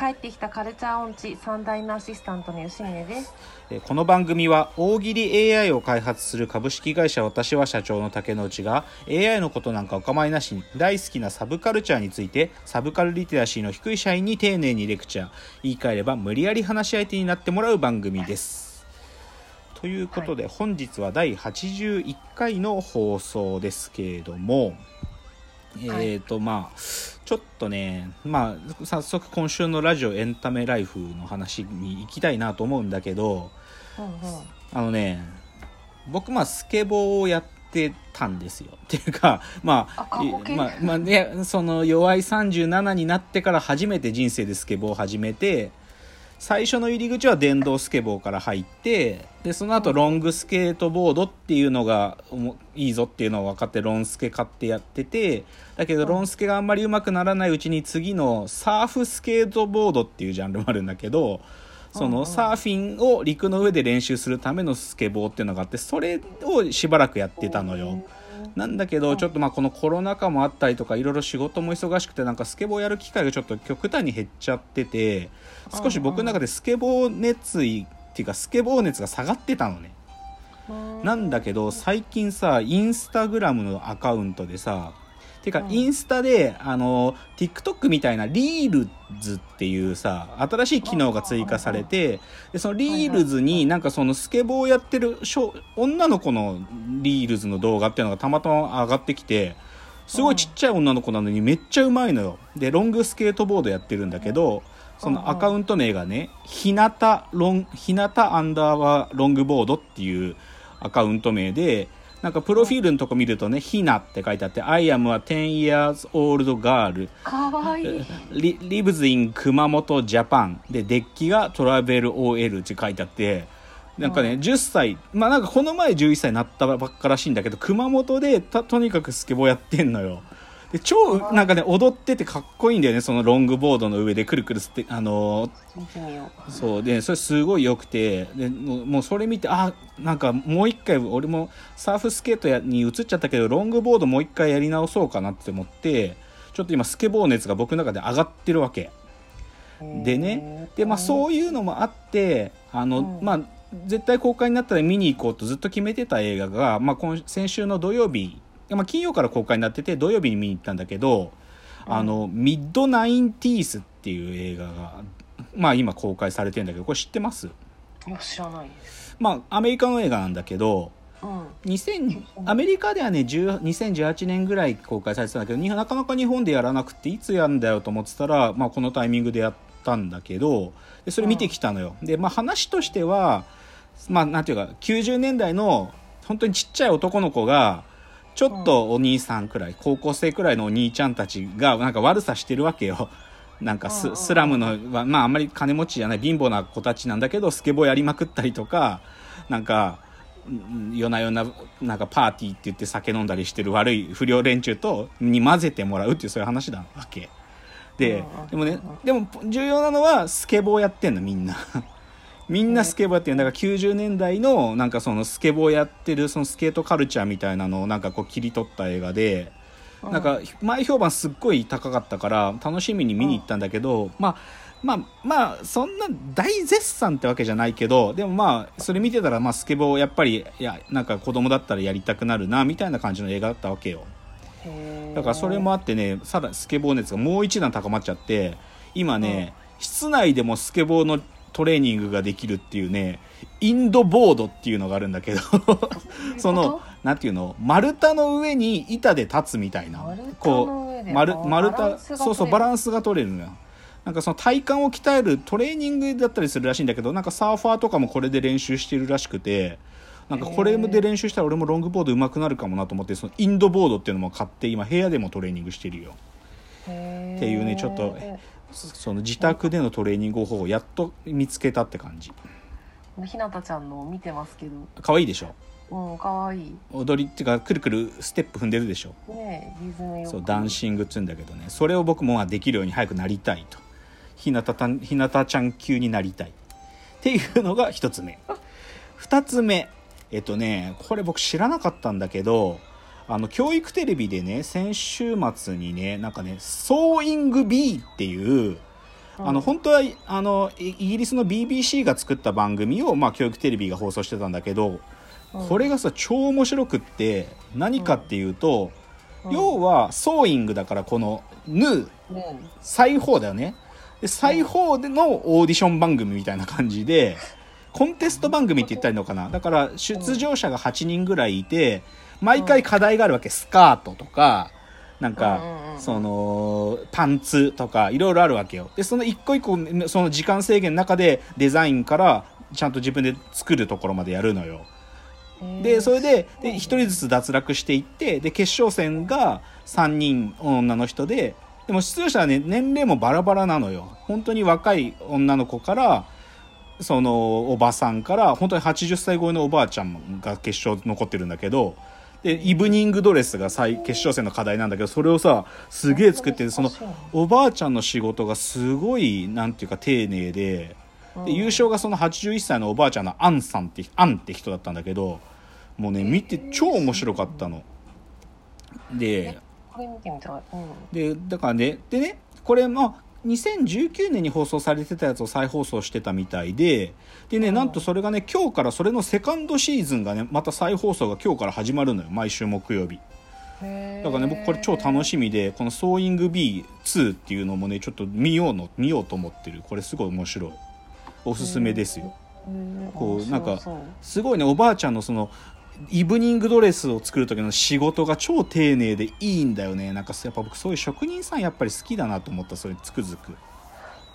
帰ってきたカルチャー音痴三代のアシスタントの吉峰です。えーこの番組は大喜利 AI を開発する株式会社私は社長の竹之内が AI のことなんかお構いなしに大好きなサブカルチャーについてサブカルリテラシーの低い社員に丁寧にレクチャー言い換えれば無理やり話し相手になってもらう番組です。ということで、本日は第81回の放送ですけれどもえっ、とまあちょっとねまあ早速今週のラジオエンタメライフの話に行きたいなと思うんだけどうんう。んあのね僕まあスケボーをやってたんですよ。っていうかまあまあまあねその弱い37になってから初めて人生でスケボーを始めて最初の入り口は電動スケボーから入ってでその後ロングスケートボードっていうのがいいぞっていうのを分かってロンスケ買ってやっててだけどロンスケがあんまり上手くならないうちに次のサーフスケートボードっていうジャンルもあるんだけどそのサーフィンを陸の上で練習するためのスケボーっていうのがあってそれをしばらくやってたのよ。なんだけどちょっとまあこのコロナ禍もあったりとかいろいろ仕事も忙しくてなんかスケボーやる機会がちょっと極端に減っちゃってて少し僕の中でスケボー熱意っていうかスケボー熱が下がってたのね。うん。なんだけど最近さインスタグラムのアカウントでさてかうん。インスタであの TikTok みたいなリールズっていうさ新しい機能が追加されてでそのリールズになんかそのスケボーやってる小女の子のリールズの動画っていうのがたまたま上がってきてすごいちっちゃい女の子なのにめっちゃうまいのよ。でロングスケートボードやってるんだけどそのアカウント名がねひなたロンひなたアンダーバーロングボードっていうアカウント名でなんかプロフィールのとこ見るとね「ひな」って書いてあって「I am a 10 years old girl かわいい。li- lives in 熊本ジャパン」でデッキがトラベル OL って書いてあってなんかね、うん。10歳まあなんかこの前11歳になったばっからしいんだけど熊本でたとにかくスケボーやってんのよで超なんかね踊っててかっこいいんだよねそのロングボードの上でくるくるすってあのーそうでそれすごい良くてでもうもうそれ見てあなんかもう一回俺もサーフスケートやに移っちゃったけどロングボードもう一回やり直そうかなって思ってちょっと今スケボー熱が僕の中で上がってるわけ。でね。でまあそういうのもあってあの、うん。まあ絶対公開になったら見に行こうとずっと決めてた映画が、まあ、今先週の土曜日、まあ、金曜から公開になってて土曜日に見に行ったんだけど「あのミッドナインティース」っていう映画が、まあ、今公開されてるんだけどこれ知ってます？知らない。まあアメリカの映画なんだけどうん。2000アメリカではね10 2018年ぐらい公開されてたんだけどになかなか日本でやらなくていつやるんだよと思ってたら、まあ、このタイミングでやったんだけどでそれ見てきたのよ、で、まあ、話としては、まあ、なんていうか90年代の本当にちっちゃい男の子がちょっとお兄さんくらい高校生くらいのお兄ちゃんたちがなんか悪さしてるわけよ。なんかススラムのはまああんまり金持ちじゃない貧乏な子たちなんだけどスケボーやりまくったりとかなんかうん夜な夜ななんかパーティーって言って酒飲んだりしてる悪い不良連中とに混ぜてもらうっていうそういう話なわけ。でうん。でもねでも重要なのはスケボーやってんのみんなみんなスケボーやってる。だから90年代のなんかそのスケボーやってるそのスケートカルチャーみたいなのをなんかこう切り取った映画でなんか前評判すっごい高かったから楽しみに見に行ったんだけど、まあまあまあそんな大絶賛ってわけじゃないけどでもまあそれ見てたらまあスケボーやっぱりいやなんか子供だったらやりたくなるなみたいな感じの映画だったわけよ。だからそれもあってねさらスケボー熱がもう一段高まっちゃって今ね、室内でもスケボーのトレーニングができるっていうねインドボードっていうのがあるんだけど そのなんていうの？丸太の上に板で立つみたいな。こう丸あ丸太そうそうバランスが取れるのよ。なんかその体幹を鍛えるトレーニングだったりするらしいんだけどなんかサーファーとかもこれで練習してるらしくてなんかこれで練習したら俺もロングボード上手くなるかもなと思ってそのインドボードっていうのも買って今部屋でもトレーニングしてるよ。っていうねちょっとその自宅でのトレーニング方法をやっと見つけたって感じ。ひなたちゃんの見てますけど。可愛いでしょ？うん、かわい。い。踊りっていうかくるくるステップ踏んでるでしょ？ねえ、リズムよく。そうダンシングっつうんだけどね。それを僕もまあできるように早くなりたいと。ひなたたんひなたちゃん級になりたい。っていうのが一つ目。二つ目。えっとねこれ僕知らなかったんだけどあの教育テレビでね先週末にねなんかね「ソーイング B」っていうあの本当はあのイイギリスの BBC が作った番組を、まあ、教育テレビが放送してたんだけど、これがさ超面白くって何かっていうと、うん。要はソーイングだからこの「ヌーね裁縫だよね。で裁縫でのオーディション番組みたいな感じで コンテスト番組って言ったらいいのかな？だから出場者が8人ぐらいいて毎回課題があるわけ。スカートとかなんかそのパンツとかいろいろあるわけよ。でその一個一個その時間制限の中でデザインからちゃんと自分で作るところまでやるのよ。でそれでで1人ずつ脱落していってで決勝戦が3人女の人ででも出場者はね年齢もバラバラなのよ。本当に若い女の子からそのおばさんから本当に80歳超えのおばあちゃんが決勝残ってるんだけどでイブニングドレスが最決勝戦の課題なんだけどそれをさすげえ作ってそのおばあちゃんの仕事がすごいなんていうか丁寧でで優勝がその81歳のおばあちゃんのアンさんってアンって人だったんだけどもうね見て超面白かったの。でこれ見てみたい。うん。でだからねでねこれまあ2019年に放送されてたやつを再放送してたみたいででねなんとそれがね今日からそれのセカンドシーズンがねまた再放送が今日から始まるのよ。毎週木曜日。だからね僕これ超楽しみでこの「ソーイング B2」っていうのもねちょっと見ようの見ようと思ってる。これすごい面白い。おすすめですよ。こう。なんかすごいねおばあちゃんのそのイブニングドレスを作る時の仕事が超丁寧でいいんだよね。なんかやっぱ僕そういう職人さんやっぱり好きだなと思ったそれつくづくっ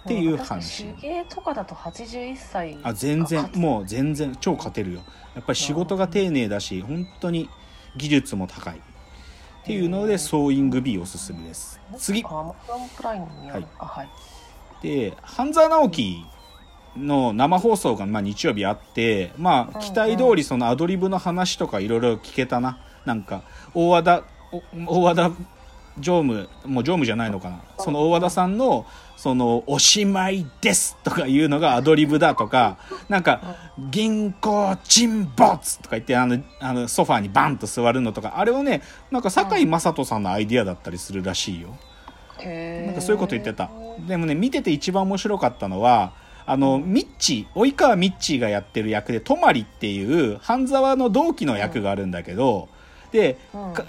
ていう話。手芸とかだと81歳あ全然うもう全然超勝てるよ。やっぱり仕事が丁寧だし本当に技術も高い。っていうのでソーイング B おすすめです。次。ははい。で半沢直樹の生放送がまあ日曜日あってまあ期待通りそのアドリブの話とかいろいろ聞けたな。なんか大和田お大和田常務もう常務じゃないのかな。その大和田さんのその「おしまいです」とかいうのがアドリブだとかなんか「銀行沈没」とか言ってあのあのソファーにバンと座るのとか。あれをねなんか堺雅人さんのアイディアだったりするらしいよ。なんかそういうこと言ってた。でもね見てて一番面白かったのはあのミッチー及川ミッチーがやってる役で泊っていう半沢の同期の役があるんだけど、で、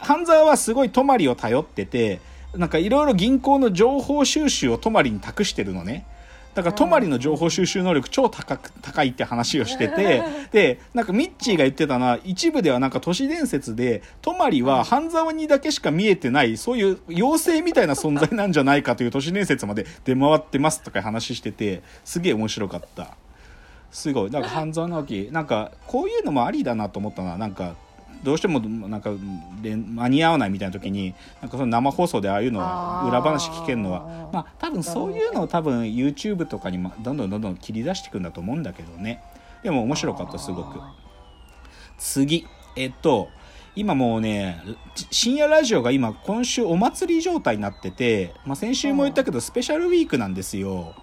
半沢はすごい泊を頼っててなんかいろいろ銀行の情報収集を泊に託してるのねだから泊の情報収集能力超高く高いって話をしててでなんかミッチーが言ってたのは一部ではなんか都市伝説で泊は半沢にだけしか見えてないそういう妖精みたいな存在なんじゃないかという都市伝説まで 出回ってますとか話しててすげえ面白かった。すごい。なんか半沢直樹なんかこういうのもありだなと思ったのはなんかどうしてもなんかで間に合わないみたいな時になんかその生放送でああいうのは裏話聞けるのはまあ多分そういうのを多分 YouTube とかにもどんどんどんどん切り出していくんだと思うんだけどね。でも面白かったすごく。次。えっと今もうねち深夜ラジオが今今週お祭り状態になってて、まあ、先週も言ったけどスペシャルウィークなんですよ。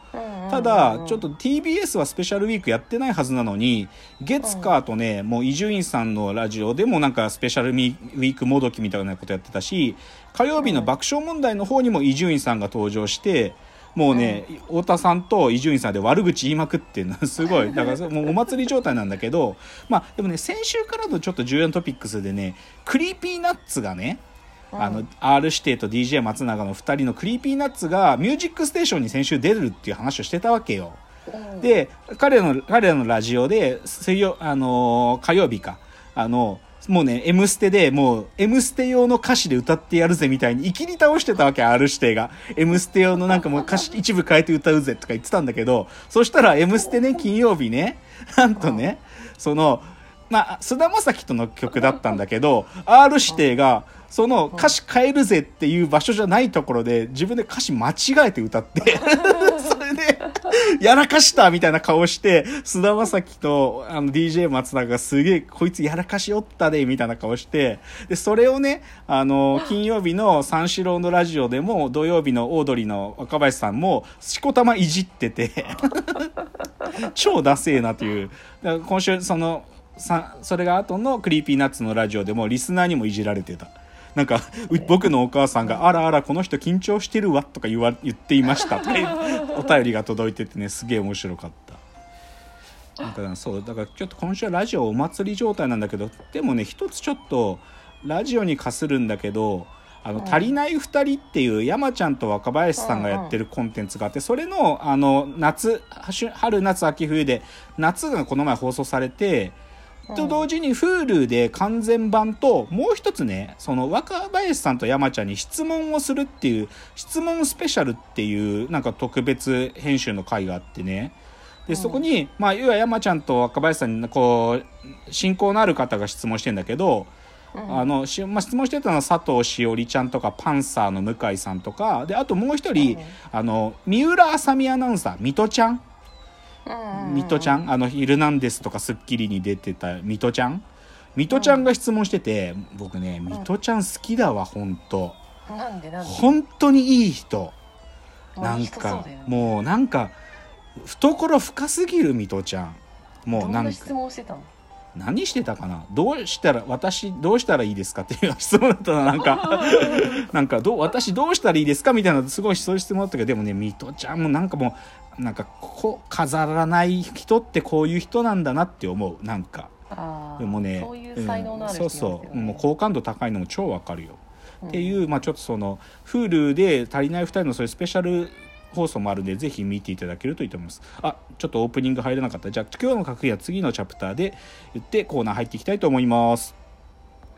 ただちょっと TBS はスペシャルウィークやってないはずなのに月火とねもう伊集院さんのラジオでもなんかスペシャルウィークもどきみたいなことやってたし火曜日の爆笑問題の方にも伊集院さんが登場してもうね、太田さんと伊集院さんで悪口言いまくってるの。すごい。だからもうお祭り状態なんだけどまあでもね先週からのちょっと重要なトピックスでねクリーピーナッツがねあの R 指定と DJ 松永の2人の Creepy Nuts が「ミュージックステーション」に先週出るっていう話をしてたわけよ。で彼らの彼らのラジオで水曜、あのー火曜日かあのもうね「M ステ」でもう「M ステ」用の歌詞で歌ってやるぜみたいにいきり倒してたわけ R 指定が「M ステ」用のなんかもう歌詞一部変えて歌うぜとか言ってたんだけどそしたら「M ステね」金曜日ね なんとねそのまあ菅田将暉との曲だったんだけど R 指定がその歌詞変えるぜっていう場所じゃないところで自分で歌詞間違えて歌って それでやらかしたみたいな顔して菅田将暉とあの DJ 松永がすげえこいつやらかしおったでみたいな顔してでそれをねあの金曜日の三四郎のラジオでも土曜日のオードリーの若林さんもしこたまいじってて 超ダセえなという今週そのさそれが後の Creepy Nuts のラジオでもリスナーにもいじられてた。なんかう僕のお母さんが「あらあらこの人緊張してるわ」とか言わ言っていました。とう お便りが届いててねすげえ面白かった。なんかそうだからちょっと今週はラジオお祭り状態なんだけどでもね一つちょっとラジオに課するんだけどあの、うん。足りない2人っていう山ちゃんと若林さんがやってるコンテンツがあってそれのあの夏春春夏秋冬で夏がこの前放送されてと同時に Hulu で完全版ともう一つねその若林さんと山ちゃんに質問をするっていう質問スペシャルっていうなんか特別編集の回があってね。でそこに、まあ、要は山ちゃんと若林さんにこう親交のある方が質問してんだけど、うん。あのしまあ、質問してたのは佐藤しおりちゃんとかパンサーの向井さんとかであともう一人、うん。あの三浦あさみアナウンサー水戸ちゃん水戸ちゃん？あの「ヒルナンデス」とか『スッキリ』に出てた水戸ちゃん？水戸ちゃんが質問してて、僕ね水戸ちゃん好きだわ本当なんでなんで？本当にいい人。なんかもうなんか懐深すぎる水戸ちゃん。もどなうんなんか質問してたの？何してたかな？どうしたら私どうしたらいいですかっていう質問だったな。なんか なんかどう私どうしたらいいですかみたいなすごいそういう質問だったけどでもね水戸ちゃんもなんかもうなんかこう飾らない人ってこういう人なんだなって思う。なんか。でもねそういう才能のある人うんそうそう。もう好感度高いのも超わかるよ、うんっていうまあちょっとその Hulu で足りない2人のそういうスペシャル放送もあるんでぜひ見ていただけるといいと思います。あちょっとオープニング入らなかった。じゃあ今日の格言は次のチャプターで言ってコーナー入っていきたいと思います。